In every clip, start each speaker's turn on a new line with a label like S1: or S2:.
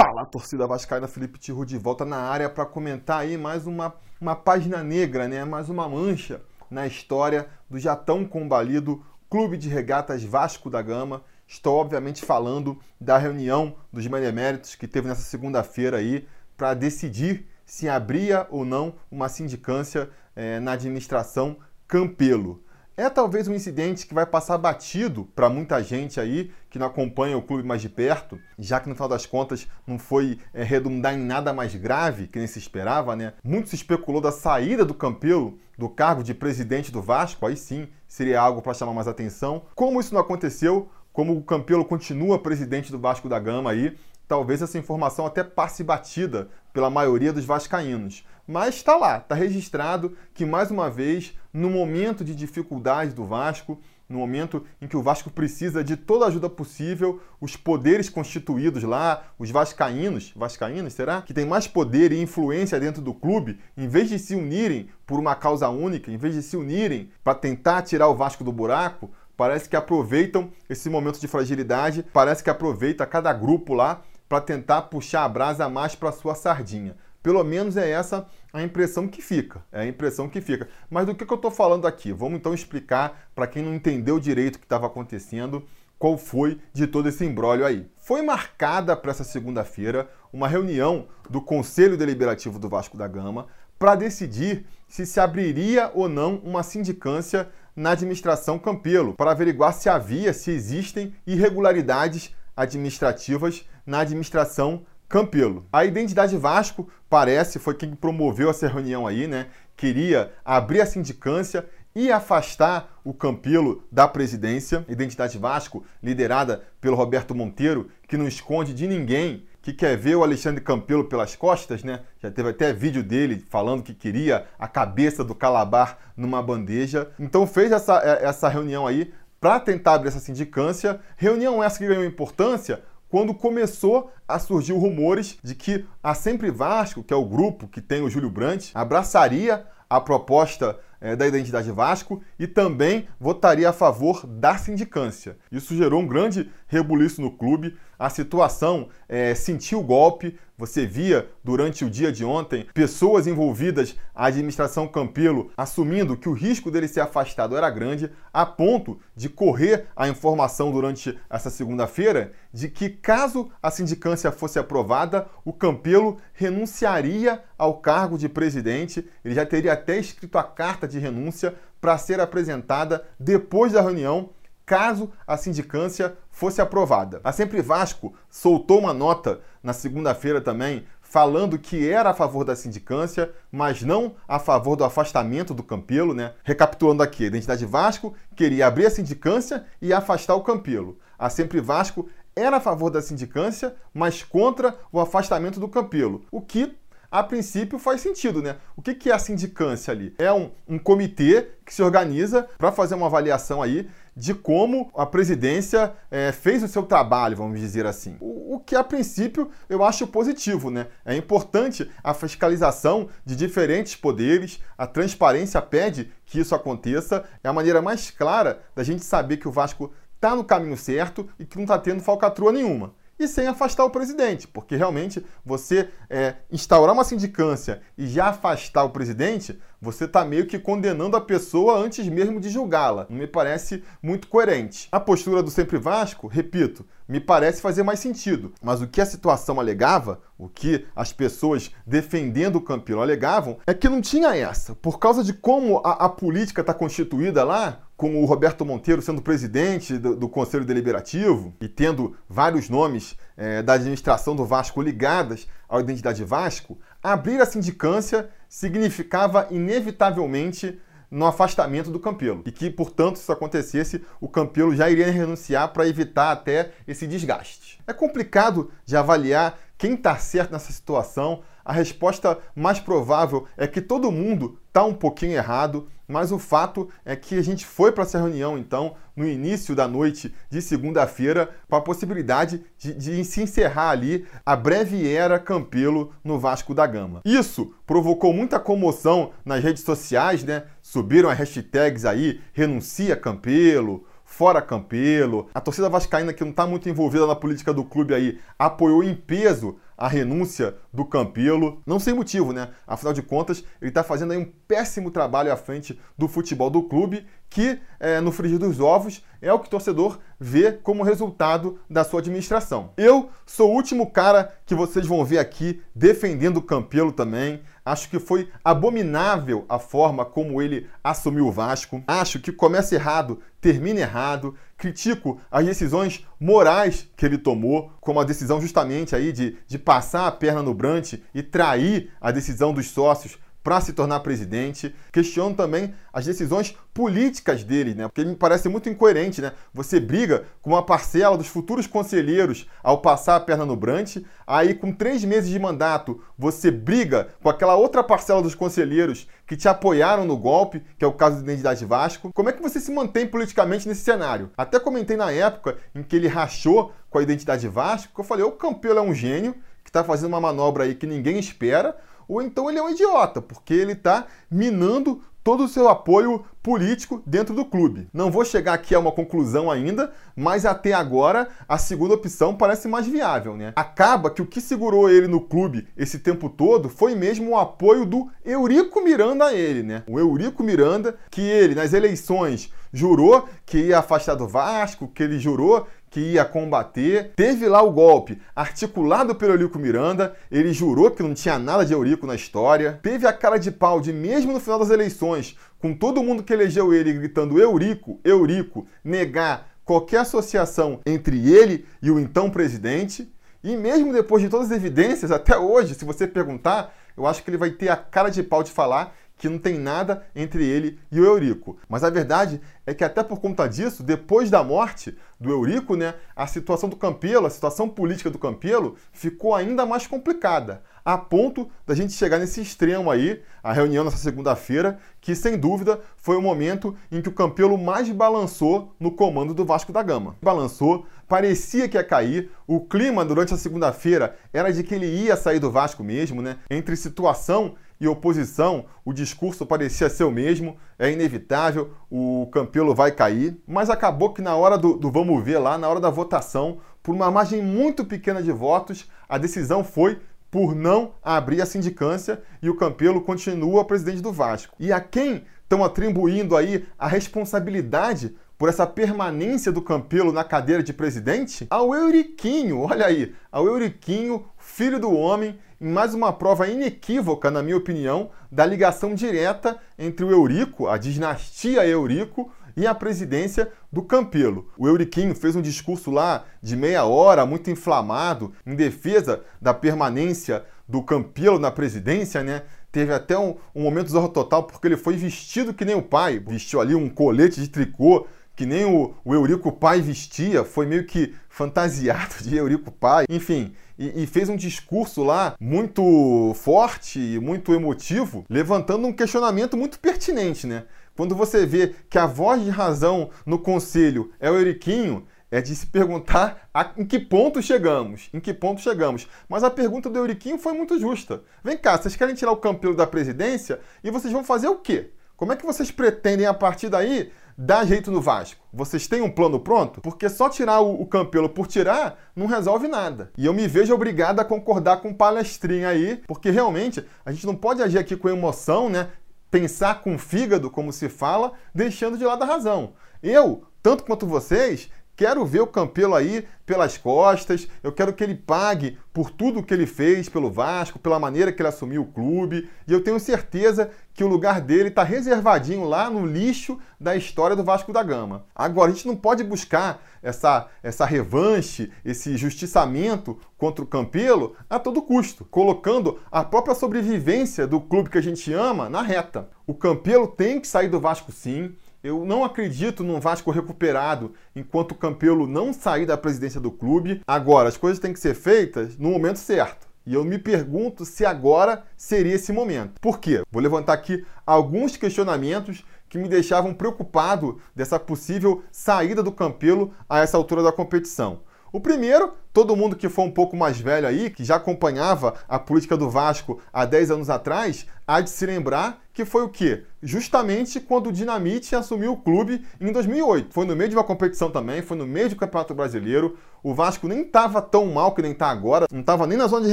S1: Fala, torcida vascaína, Felipe Tiru de volta na área para comentar aí mais uma, uma página negra, né? mais uma mancha na história do já tão combalido Clube de Regatas Vasco da Gama. Estou, obviamente, falando da reunião dos beneméritos que teve nessa segunda-feira aí para decidir se abria ou não uma sindicância eh, na administração Campelo. É talvez um incidente que vai passar batido para muita gente aí que não acompanha o clube mais de perto, já que no final das contas não foi é, redundar em nada mais grave que nem se esperava, né? Muito se especulou da saída do Campelo do cargo de presidente do Vasco, aí sim seria algo para chamar mais atenção. Como isso não aconteceu, como o Campelo continua presidente do Vasco da Gama aí, talvez essa informação até passe batida pela maioria dos vascaínos. Mas está lá, está registrado que mais uma vez, no momento de dificuldade do Vasco, no momento em que o Vasco precisa de toda a ajuda possível, os poderes constituídos lá, os vascaínos, vascaínos, será? Que tem mais poder e influência dentro do clube, em vez de se unirem por uma causa única, em vez de se unirem para tentar tirar o Vasco do buraco, parece que aproveitam esse momento de fragilidade, parece que aproveita cada grupo lá para tentar puxar a brasa mais para sua sardinha. Pelo menos é essa a impressão que fica. É a impressão que fica. Mas do que, que eu estou falando aqui? Vamos então explicar para quem não entendeu direito o que estava acontecendo, qual foi de todo esse embrólio aí. Foi marcada para essa segunda-feira uma reunião do Conselho Deliberativo do Vasco da Gama para decidir se se abriria ou não uma sindicância na administração Campelo, para averiguar se havia, se existem irregularidades administrativas na administração Campelo. A Identidade Vasco, parece, foi quem promoveu essa reunião aí, né? Queria abrir a sindicância e afastar o Campelo da presidência. Identidade Vasco, liderada pelo Roberto Monteiro, que não esconde de ninguém que quer ver o Alexandre Campelo pelas costas, né? Já teve até vídeo dele falando que queria a cabeça do Calabar numa bandeja. Então fez essa, é, essa reunião aí para tentar abrir essa sindicância. Reunião essa que ganhou importância quando começou a surgir rumores de que a Sempre Vasco, que é o grupo que tem o Júlio Brandt, abraçaria a proposta é, da Identidade Vasco e também votaria a favor da sindicância. Isso gerou um grande rebuliço no clube. A situação é, sentiu o golpe. Você via durante o dia de ontem pessoas envolvidas, a administração Campelo, assumindo que o risco dele ser afastado era grande, a ponto de correr a informação durante essa segunda-feira de que, caso a sindicância fosse aprovada, o Campelo renunciaria ao cargo de presidente. Ele já teria até escrito a carta de renúncia para ser apresentada depois da reunião, caso a sindicância fosse aprovada. A Sempre Vasco soltou uma nota na segunda-feira também falando que era a favor da sindicância, mas não a favor do afastamento do Campelo, né? Recapitulando aqui, a Identidade Vasco queria abrir a sindicância e afastar o Campelo. A Sempre Vasco era a favor da sindicância, mas contra o afastamento do Campelo, o que a princípio faz sentido, né? O que, é a sindicância ali? É um, um comitê que se organiza para fazer uma avaliação aí de como a presidência é, fez o seu trabalho, vamos dizer assim. O, o, que a princípio eu acho positivo, né? É importante a fiscalização de diferentes poderes, a transparência pede que isso aconteça, é a maneira mais clara da gente saber que o Vasco está no caminho certo e que não está tendo falcatrua nenhuma e sem afastar o presidente, porque realmente você é, instaurar uma sindicância e já afastar o presidente, você está meio que condenando a pessoa antes mesmo de julgá-la. Não me parece muito coerente. A postura do Sempre Vasco, repito, me parece fazer mais sentido. Mas o que a situação alegava, o que as pessoas defendendo o Campilo alegavam, é que não tinha essa. Por causa de como a, a política está constituída lá, com o Roberto Monteiro sendo presidente do, do Conselho Deliberativo e tendo vários nomes é, da administração do Vasco ligadas à identidade Vasco, abrir a sindicância significava inevitavelmente no afastamento do Campelo. E que, portanto, se isso acontecesse, o Campelo já iria renunciar para evitar até esse desgaste. É complicado de avaliar quem está certo nessa situação. A resposta mais provável é que todo mundo está um pouquinho errado, mas o fato é que a gente foi para essa reunião, então, no início da noite de segunda-feira, com a possibilidade de, de, se encerrar ali a breve era Campelo no Vasco da Gama. Isso provocou muita comoção nas redes sociais, né? Subiram as hashtags aí, renuncia Campelo, fora Campelo. A torcida vascaína, que não está muito envolvida na política do clube aí, apoiou em peso a renúncia do Campelo. Não sem motivo, né? Afinal de contas, ele está fazendo aí um péssimo trabalho à frente do futebol do clube, que é, no frigir dos ovos é o que o torcedor vê como resultado da sua administração. Eu sou o último cara que vocês vão ver aqui defendendo o Campelo também. Acho que foi abominável a forma como ele assumiu o Vasco. Acho que começa errado, termina errado. Critico as decisões morais que ele tomou, como a decisão justamente aí de, de passar a perna no Brant e trair a decisão dos sócios para se tornar presidente. Questiono também as decisões políticas dele, né? Porque me parece muito incoerente, né? Você briga com uma parcela dos futuros conselheiros ao passar a perna no Brant, aí com três meses de mandato você briga com aquela outra parcela dos conselheiros que te apoiaram no golpe, que é o caso do Identidade Vasco. Como é que você se mantém politicamente nesse cenário? Até comentei na época em que ele rachou com a Identidade Vasco, que eu falei, o Campelo é um gênio, que está fazendo uma manobra aí que ninguém espera, ou então ele é um idiota, porque ele está minando todo o seu apoio político dentro do clube. Não vou chegar aqui a uma conclusão ainda, mas até agora a segunda opção parece mais viável, né? Acaba que o que segurou ele no clube esse tempo todo foi mesmo o apoio do Eurico Miranda a ele, né? O Eurico Miranda, que ele nas eleições jurou que ia afastar do Vasco, que ele jurou que ia combater. Teve lá o golpe articulado pelo Eurico Miranda, ele jurou que não tinha nada de Eurico na história. Teve a cara de pau de, mesmo no final das eleições, com todo mundo que elegeu ele gritando Eurico, Eurico, negar qualquer associação entre ele e o então presidente. E mesmo depois de todas as evidências, até hoje, se você perguntar, eu acho que ele vai ter a cara de pau de falar que não tem nada entre ele e o Eurico. Mas a verdade é que até por conta disso, depois da morte do Eurico, né, a situação do Campelo, a situação política do Campelo ficou ainda mais complicada, a ponto da gente chegar nesse extremo aí, a reunião nessa segunda-feira, que sem dúvida foi o momento em que o Campelo mais balançou no comando do Vasco da Gama. Balançou, parecia que ia cair, o clima durante a segunda-feira era de que ele ia sair do Vasco mesmo, né? Entre situação e oposição, o discurso parecia ser o mesmo, é inevitável, o Campelo vai cair, mas acabou que na hora do, do vamos ver lá, na hora da votação, por uma margem muito pequena de votos, a decisão foi por não abrir a sindicância e o Campelo continua presidente do Vasco. E a quem estão atribuindo aí a responsabilidade por essa permanência do Campelo na cadeira de presidente? Ao Euriquinho, olha aí, ao Euriquinho, filho do homem, em mais uma prova inequívoca, na minha opinião, da ligação direta entre o Eurico, a dinastia Eurico, e a presidência do Campelo. O Euriquinho fez um discurso lá de meia hora, muito inflamado, em defesa da permanência do Campelo na presidência, né? Teve até um, um momento zorro total, porque ele foi vestido que nem o pai, vestiu ali um colete de tricô, que nem o, o Eurico Pai vestia, foi meio que fantasiado de Eurico Pai, enfim, e, e, fez um discurso lá muito forte e muito emotivo, levantando um questionamento muito pertinente, né? Quando você vê que a voz de razão no conselho é o Euriquinho, é de se perguntar a, em que ponto chegamos, em que ponto chegamos. Mas a pergunta do Euriquinho foi muito justa. Vem cá, vocês querem tirar o Campelo da presidência e vocês vão fazer o quê? Como é que vocês pretendem, a partir daí, dar jeito no Vasco? Vocês têm um plano pronto? Porque só tirar o, o Campelo por tirar não resolve nada. E eu me vejo obrigado a concordar com o palestrinho aí, porque realmente a gente não pode agir aqui com emoção, né? Pensar com fígado, como se fala, deixando de lado a razão. Eu, tanto quanto vocês, Quero ver o Campelo aí pelas costas, eu quero que ele pague por tudo que ele fez pelo Vasco, pela maneira que ele assumiu o clube, e eu tenho certeza que o lugar dele está reservadinho lá no lixo da história do Vasco da Gama. Agora, a gente não pode buscar essa, essa revanche, esse justiçamento contra o Campelo a todo custo, colocando a própria sobrevivência do clube que a gente ama na reta. O Campelo tem que sair do Vasco sim, eu não acredito num Vasco recuperado enquanto o Campelo não sair da presidência do clube. Agora, as coisas têm que ser feitas no momento certo. E eu me pergunto se agora seria esse momento. Por quê? Vou levantar aqui alguns questionamentos que me deixavam preocupado dessa possível saída do Campelo a essa altura da competição. O primeiro, todo mundo que for um pouco mais velho aí, que já acompanhava a política do Vasco há 10 anos atrás, há de se lembrar que foi o quê? Justamente quando o Dinamite assumiu o clube em 2008. Foi no meio de uma competição também, foi no meio do Campeonato Brasileiro. o Vasco nem estava tão mal que nem está agora, não estava nem na zona de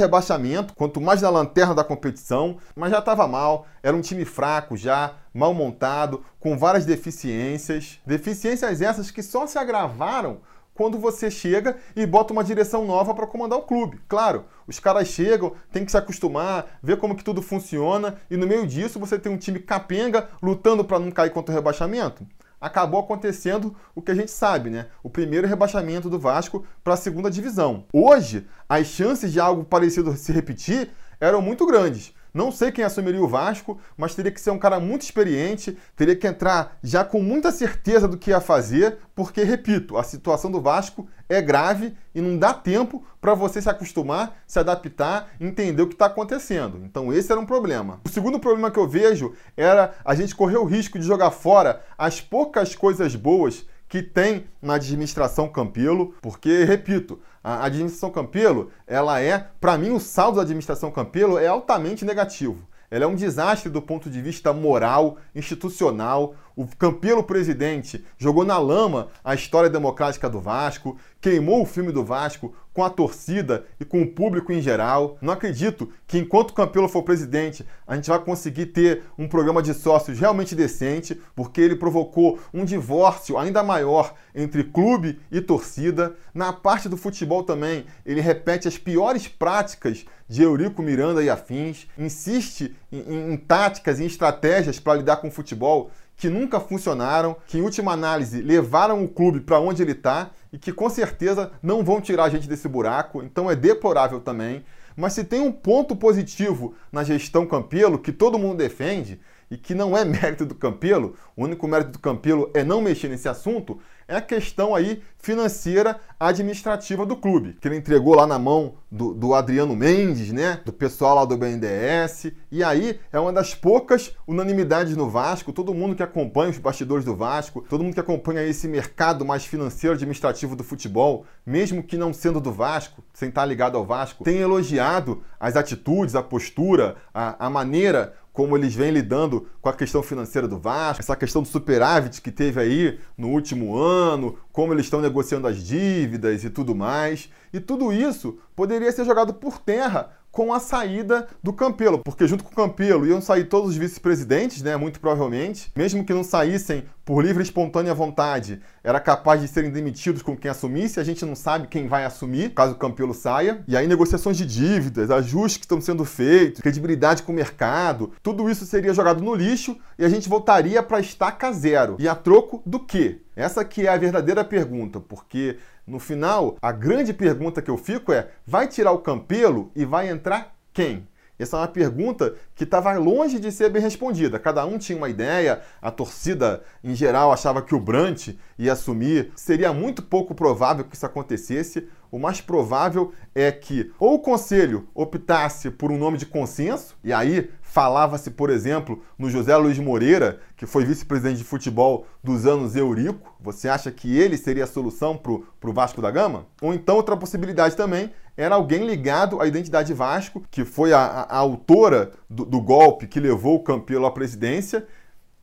S1: rebaixamento, quanto mais na lanterna da competição, mas já estava mal. Era um time fraco já, mal montado, com várias deficiências. Deficiências essas que só se agravaram quando você chega e bota uma direção nova para comandar o clube. Claro, os caras chegam, tem que se acostumar, ver como que tudo funciona e no meio disso você tem um time capenga lutando para não cair contra o rebaixamento. Acabou acontecendo o que a gente sabe, né? O primeiro rebaixamento do Vasco para a segunda divisão. Hoje, as chances de algo parecido se repetir eram muito grandes. Não sei quem assumiria o Vasco, mas teria que ser um cara muito experiente, teria que entrar já com muita certeza do que ia fazer, porque, repito, a situação do Vasco é grave e não dá tempo para você se acostumar, se adaptar, entender o que está acontecendo. Então, esse era um problema. O segundo problema que eu vejo era a gente correr o risco de jogar fora as poucas coisas boas que tem na administração Campelo, porque, repito, a administração Campelo, ela é, para mim, o saldo da administração Campelo é altamente negativo. Ela é um desastre do ponto de vista moral, institucional. O Campelo presidente jogou na lama a história democrática do Vasco, queimou o filme do Vasco com a torcida e com o público em geral. Não acredito que enquanto o Campelo for presidente, a gente vai conseguir ter um programa de sócios realmente decente, porque ele provocou um divórcio ainda maior entre clube e torcida. Na parte do futebol também, ele repete as piores práticas de Eurico Miranda e afins, insiste em, em, em táticas e estratégias para lidar com o futebol que nunca funcionaram, que em última análise levaram o clube para onde ele está e que com certeza não vão tirar a gente desse buraco, então é deplorável também. Mas se tem um ponto positivo na gestão Campelo que todo mundo defende e que não é mérito do Campelo, o único mérito do Campelo é não mexer nesse assunto, é a questão aí financeira administrativa do clube, que ele entregou lá na mão do, do, Adriano Mendes, né? Do pessoal lá do BNDES. E aí é uma das poucas unanimidades no Vasco. Todo mundo que acompanha os bastidores do Vasco, todo mundo que acompanha esse mercado mais financeiro administrativo do futebol, mesmo que não sendo do Vasco, sem estar ligado ao Vasco, tem elogiado as atitudes, a postura, a, a maneira como eles vêm lidando com a questão financeira do Vasco, essa questão do superávit que teve aí no último ano, como eles estão negociando as dívidas e tudo mais. E tudo isso poderia ser jogado por terra com a saída do Campelo, porque junto com o Campelo iam sair todos os vice-presidentes, né, muito provavelmente, mesmo que não saíssem por livre e espontânea vontade, era capaz de serem demitidos com quem assumisse, a gente não sabe quem vai assumir, caso o Campelo saia. E aí negociações de dívidas, ajustes que estão sendo feitos, credibilidade com o mercado, tudo isso seria jogado no lixo e a gente voltaria para estaca zero. E a troco do quê? Essa que é a verdadeira pergunta, porque no final, a grande pergunta que eu fico é: vai tirar o Campelo e vai entrar quem? Essa é uma pergunta que estava longe de ser bem respondida. Cada um tinha uma ideia, a torcida em geral achava que o Brant ia assumir. Seria muito pouco provável que isso acontecesse. O mais provável é que ou o conselho optasse por um nome de consenso, e aí falava-se, por exemplo, no José Luiz Moreira, que foi vice-presidente de futebol dos anos Eurico. Você acha que ele seria a solução para o Vasco da Gama? Ou então outra possibilidade também era alguém ligado à identidade Vasco, que foi a, a, autora do, do, golpe que levou o Campelo à presidência,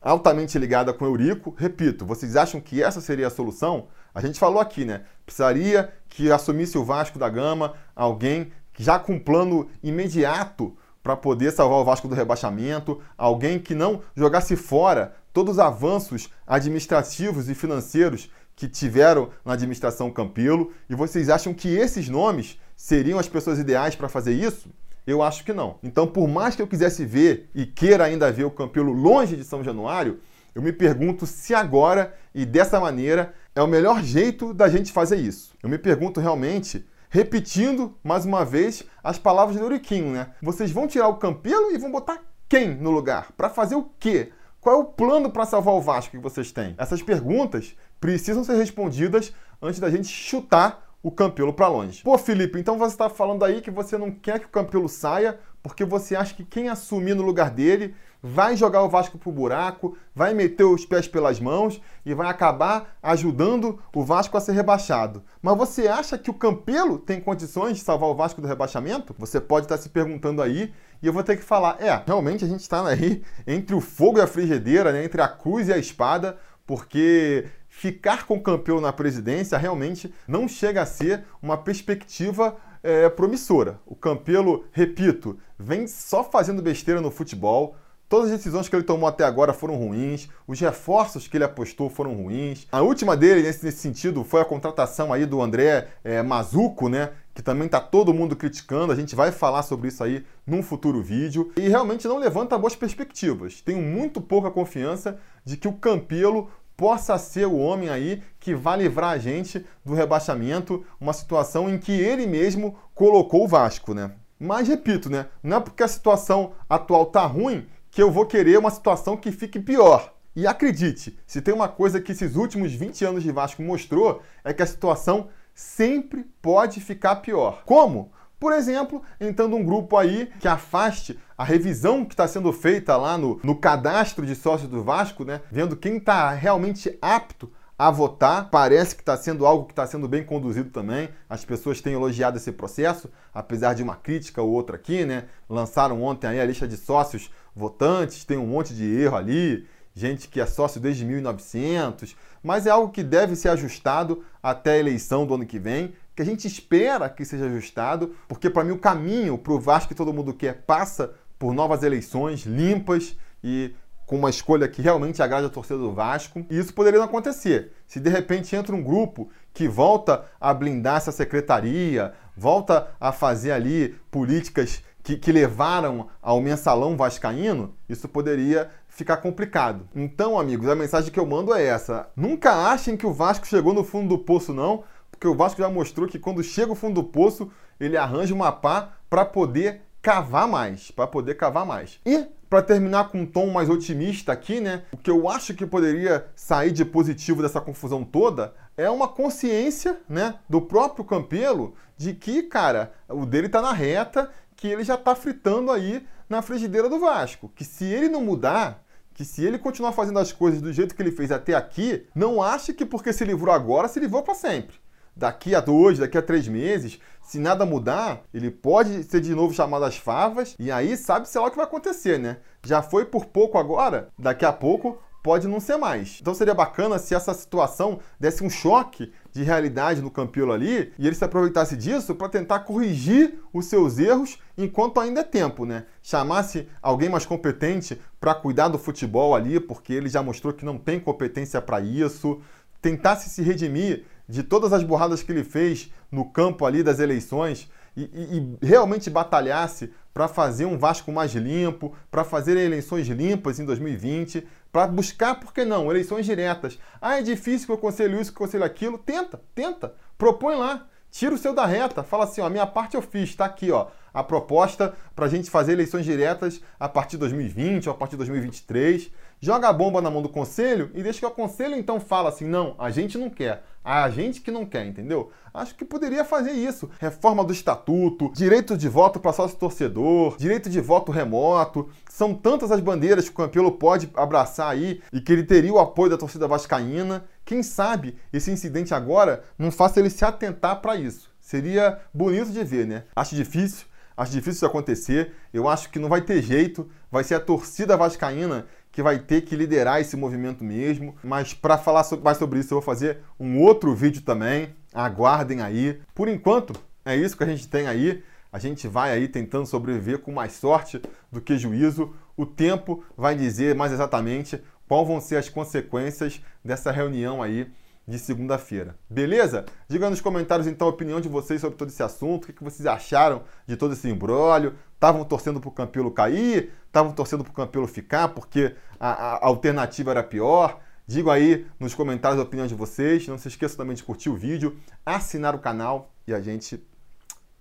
S1: altamente ligada com Eurico. Repito, vocês acham que essa seria a solução? A gente falou aqui, né? Precisaria que assumisse o Vasco da Gama alguém já com um plano imediato para poder salvar o Vasco do rebaixamento, alguém que não jogasse fora todos os avanços administrativos e financeiros que tiveram na administração Campelo. E vocês acham que esses nomes seriam as pessoas ideais para fazer isso? Eu acho que não. Então, por mais que eu quisesse ver e queira ainda ver o Campelo longe de São Januário, eu me pergunto se agora e dessa maneira é o melhor jeito da gente fazer isso. Eu me pergunto realmente, repetindo mais uma vez as palavras do Euriquinho, né? Vocês vão tirar o Campelo e vão botar quem no lugar? Para fazer o quê? Qual é o plano para salvar o Vasco que vocês têm? Essas perguntas precisam ser respondidas antes da gente chutar o Campelo para longe. Pô, Felipe, então você está falando aí que você não quer que o Campelo saia porque você acha que quem assumir no lugar dele vai jogar o Vasco pro buraco, vai meter os pés pelas mãos e vai acabar ajudando o Vasco a ser rebaixado. Mas você acha que o Campelo tem condições de salvar o Vasco do rebaixamento? Você pode estar se perguntando aí e eu vou ter que falar, é, realmente a gente está aí entre o fogo e a frigideira, né, entre a cruz e a espada, porque ficar com o Campelo na presidência realmente não chega a ser uma perspectiva é, promissora. O Campelo, repito, vem só fazendo besteira no futebol. Todas as decisões que ele tomou até agora foram ruins, os reforços que ele apostou foram ruins. A última dele, nesse, nesse sentido, foi a contratação aí do André é, Mazuco, né? Que também tá todo mundo criticando. A gente vai falar sobre isso aí num futuro vídeo. E realmente não levanta boas perspectivas. Tenho muito pouca confiança de que o Campelo possa ser o homem aí que vai livrar a gente do rebaixamento, uma situação em que ele mesmo colocou o Vasco, né? Mas repito, né? Não é porque a situação atual tá ruim que eu vou querer uma situação que fique pior. E acredite, se tem uma coisa que esses últimos 20 anos de Vasco mostrou, é que a situação sempre pode ficar pior. Como? Por exemplo, entrando um grupo aí que afaste a revisão que está sendo feita lá no, no cadastro de sócios do Vasco, né? Vendo quem está realmente apto a votar. Parece que está sendo algo que está sendo bem conduzido também. As pessoas têm elogiado esse processo, apesar de uma crítica ou outra aqui, né? Lançaram ontem aí a lista de sócios votantes, tem um monte de erro ali, gente que é sócio desde 1900, mas é algo que deve ser ajustado até a eleição do ano que vem que a gente espera que seja ajustado, porque para mim o caminho para o Vasco que todo mundo quer passa por novas eleições limpas e com uma escolha que realmente agrade a torcida do Vasco. E isso poderia não acontecer. Se de repente entra um grupo que volta a blindar essa secretaria, volta a fazer ali políticas que, que levaram ao mensalão vascaíno, isso poderia ficar complicado. Então, amigos, a mensagem que eu mando é essa: nunca achem que o Vasco chegou no fundo do poço, não porque o Vasco já mostrou que quando chega o fundo do poço, ele arranja uma pá para poder cavar mais, para poder cavar mais. E para terminar com um tom mais otimista aqui, né? O que eu acho que poderia sair de positivo dessa confusão toda é uma consciência, né, do próprio Campelo de que, cara, o dele tá na reta, que ele já tá fritando aí na frigideira do Vasco, que se ele não mudar, que se ele continuar fazendo as coisas do jeito que ele fez até aqui, não ache que porque se livrou agora, se livrou para sempre daqui a dois, daqui a três meses, se nada mudar, ele pode ser de novo chamado às favas e aí sabe-se lá o que vai acontecer, né? Já foi por pouco agora, daqui a pouco pode não ser mais. Então seria bacana se essa situação desse um choque de realidade no Campilo ali e ele se aproveitasse disso para tentar corrigir os seus erros enquanto ainda é tempo, né? Chamasse alguém mais competente para cuidar do futebol ali, porque ele já mostrou que não tem competência para isso, tentasse se redimir de todas as borradas que ele fez no campo ali das eleições e, e, e realmente batalhasse para fazer um Vasco mais limpo, para fazer eleições limpas em 2020, para buscar, por que não, eleições diretas. Ah, é difícil que eu conselho isso, que eu conselho aquilo. Tenta, tenta, propõe lá. Tira o seu da reta, fala assim, ó, a minha parte eu fiz, está aqui, ó, a proposta para a gente fazer eleições diretas a partir de 2020 ou a partir de 2023 joga a bomba na mão do conselho e deixa que o conselho então fala assim: não, a gente não quer. A gente que não quer, entendeu? Acho que poderia fazer isso. Reforma do estatuto, direito de voto para sócio torcedor, direito de voto remoto. São tantas as bandeiras que o Campelo pode abraçar aí e que ele teria o apoio da torcida vascaína. Quem sabe esse incidente agora não faça ele se atentar para isso. Seria bonito de ver, né? Acho difícil, acho difícil isso acontecer. Eu acho que não vai ter jeito. Vai ser a torcida vascaína que vai ter que liderar esse movimento mesmo. Mas para falar mais sobre isso, eu vou fazer um outro vídeo também. Aguardem aí. Por enquanto, é isso que a gente tem aí. A gente vai aí tentando sobreviver com mais sorte do que juízo. O tempo vai dizer mais exatamente quais vão ser as consequências dessa reunião aí de segunda-feira. Beleza? Diga nos comentários então a opinião de vocês sobre todo esse assunto, o que vocês acharam de todo esse embrólio. Estavam torcendo para o Campelo cair? Estavam torcendo para o Campelo ficar porque a, a, alternativa era pior? Digo aí nos comentários a opinião de vocês. Não se esqueça também de curtir o vídeo, assinar o canal e a gente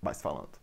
S1: vai se falando.